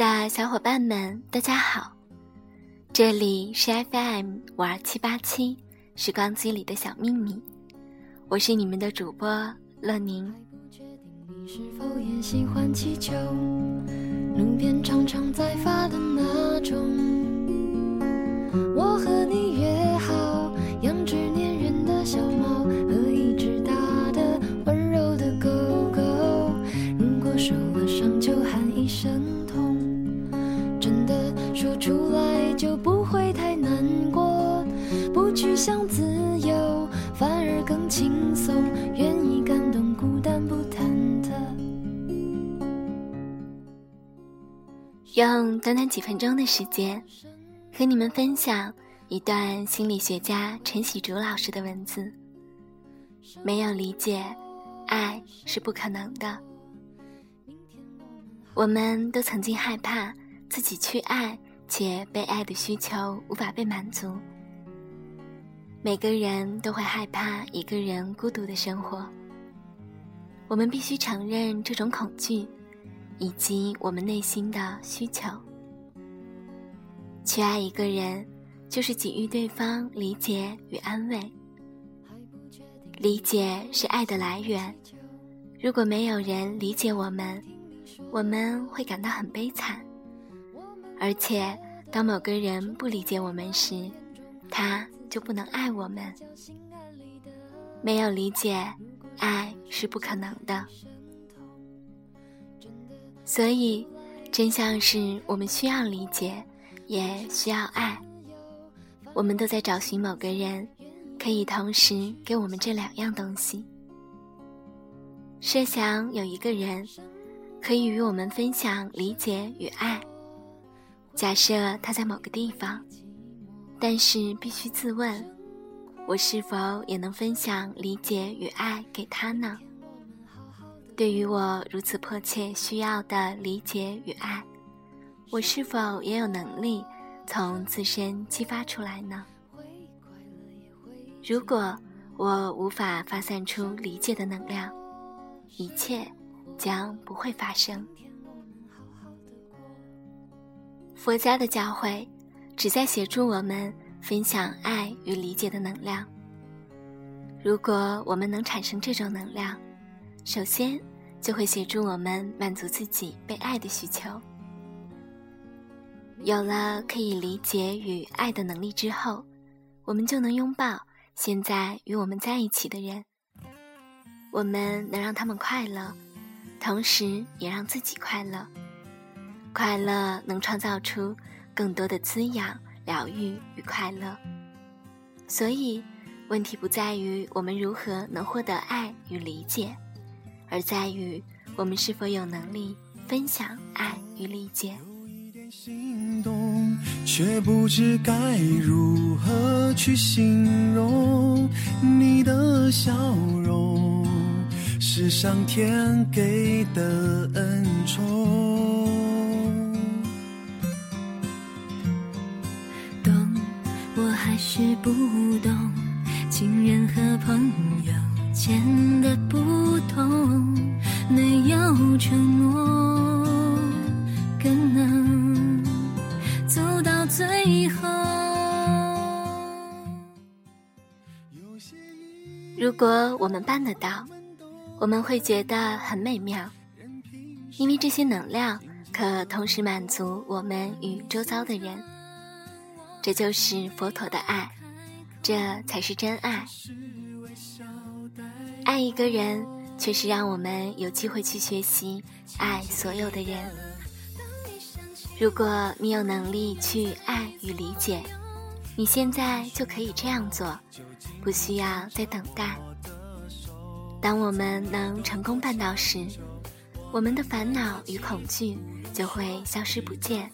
的小伙伴们，大家好，这里是 FM 五二七八七时光机里的小秘密，我是你们的主播乐宁。是否也喜欢气球路边常常在发的那种，我和你去想自由，反而更轻松，愿意感动孤单不忐忑。用短短几分钟的时间，和你们分享一段心理学家陈喜竹老师的文字。没有理解，爱是不可能的。我们都曾经害怕自己去爱，且被爱的需求无法被满足。每个人都会害怕一个人孤独的生活。我们必须承认这种恐惧。以及我们内心的需求，去爱一个人，就是给予对方理解与安慰。理解是爱的来源。如果没有人理解我们，我们会感到很悲惨。而且，当某个人不理解我们时，他就不能爱我们。没有理解，爱是不可能的。所以，真相是我们需要理解，也需要爱。我们都在找寻某个人，可以同时给我们这两样东西。设想有一个人，可以与我们分享理解与爱。假设他在某个地方，但是必须自问：我是否也能分享理解与爱给他呢？对于我如此迫切需要的理解与爱，我是否也有能力从自身激发出来呢？如果我无法发散出理解的能量，一切将不会发生。佛家的教诲旨在协助我们分享爱与理解的能量。如果我们能产生这种能量，首先。就会协助我们满足自己被爱的需求。有了可以理解与爱的能力之后，我们就能拥抱现在与我们在一起的人。我们能让他们快乐，同时也让自己快乐。快乐能创造出更多的滋养、疗愈与快乐。所以，问题不在于我们如何能获得爱与理解。而在于我们是否有能力分享爱与理解。心动却不知该如何去形容你的笑容，是上天给的恩宠。我还是不懂，情人和朋友间的不同。没有承诺，更能走到最后。如果我们办得到，我们会觉得很美妙，因为这些能量可同时满足我们与周遭的人。这就是佛陀的爱，这才是真爱。爱一个人。却是让我们有机会去学习爱所有的人。如果你有能力去爱与理解，你现在就可以这样做，不需要再等待。当我们能成功办到时，我们的烦恼与恐惧就会消失不见，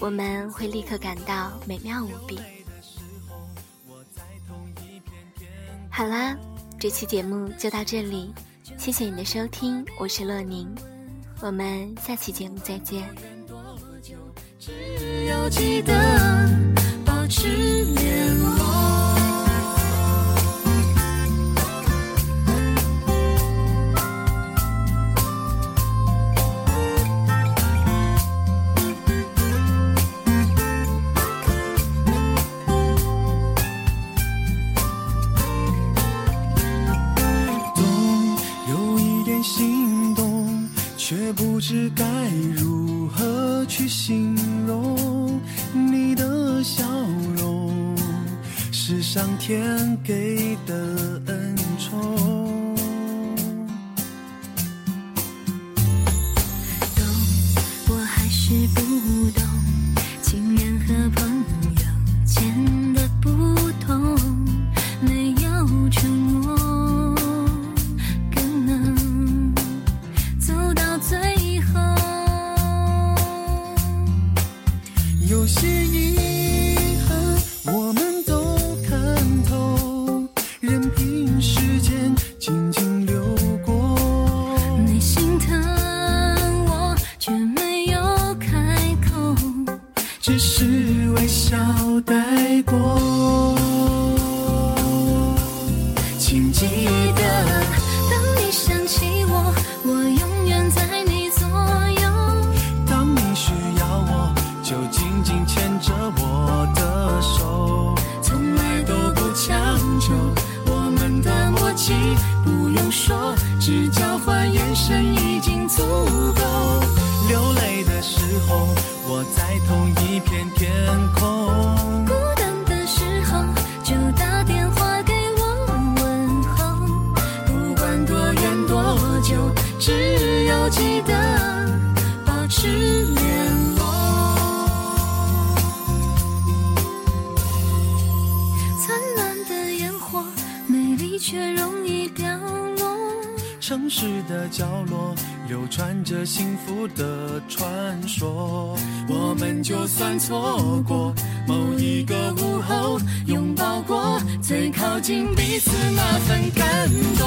我们会立刻感到美妙无比。好啦。这期节目就到这里，谢谢你的收听，我是洛宁，我们下期节目再见。只要记得去形容你的笑容是上天给的恩宠。懂我还是不懂只是微笑带过请记得。角落流传着幸福的传说，我们就算错过某一个午后，拥抱过最靠近彼此那份感动。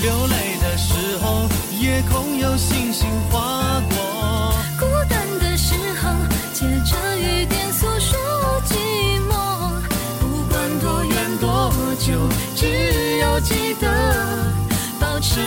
流泪的时候，夜空有星星划过；孤单的时候，借着雨点诉说寂寞。不管多远多久，只要记得。保持。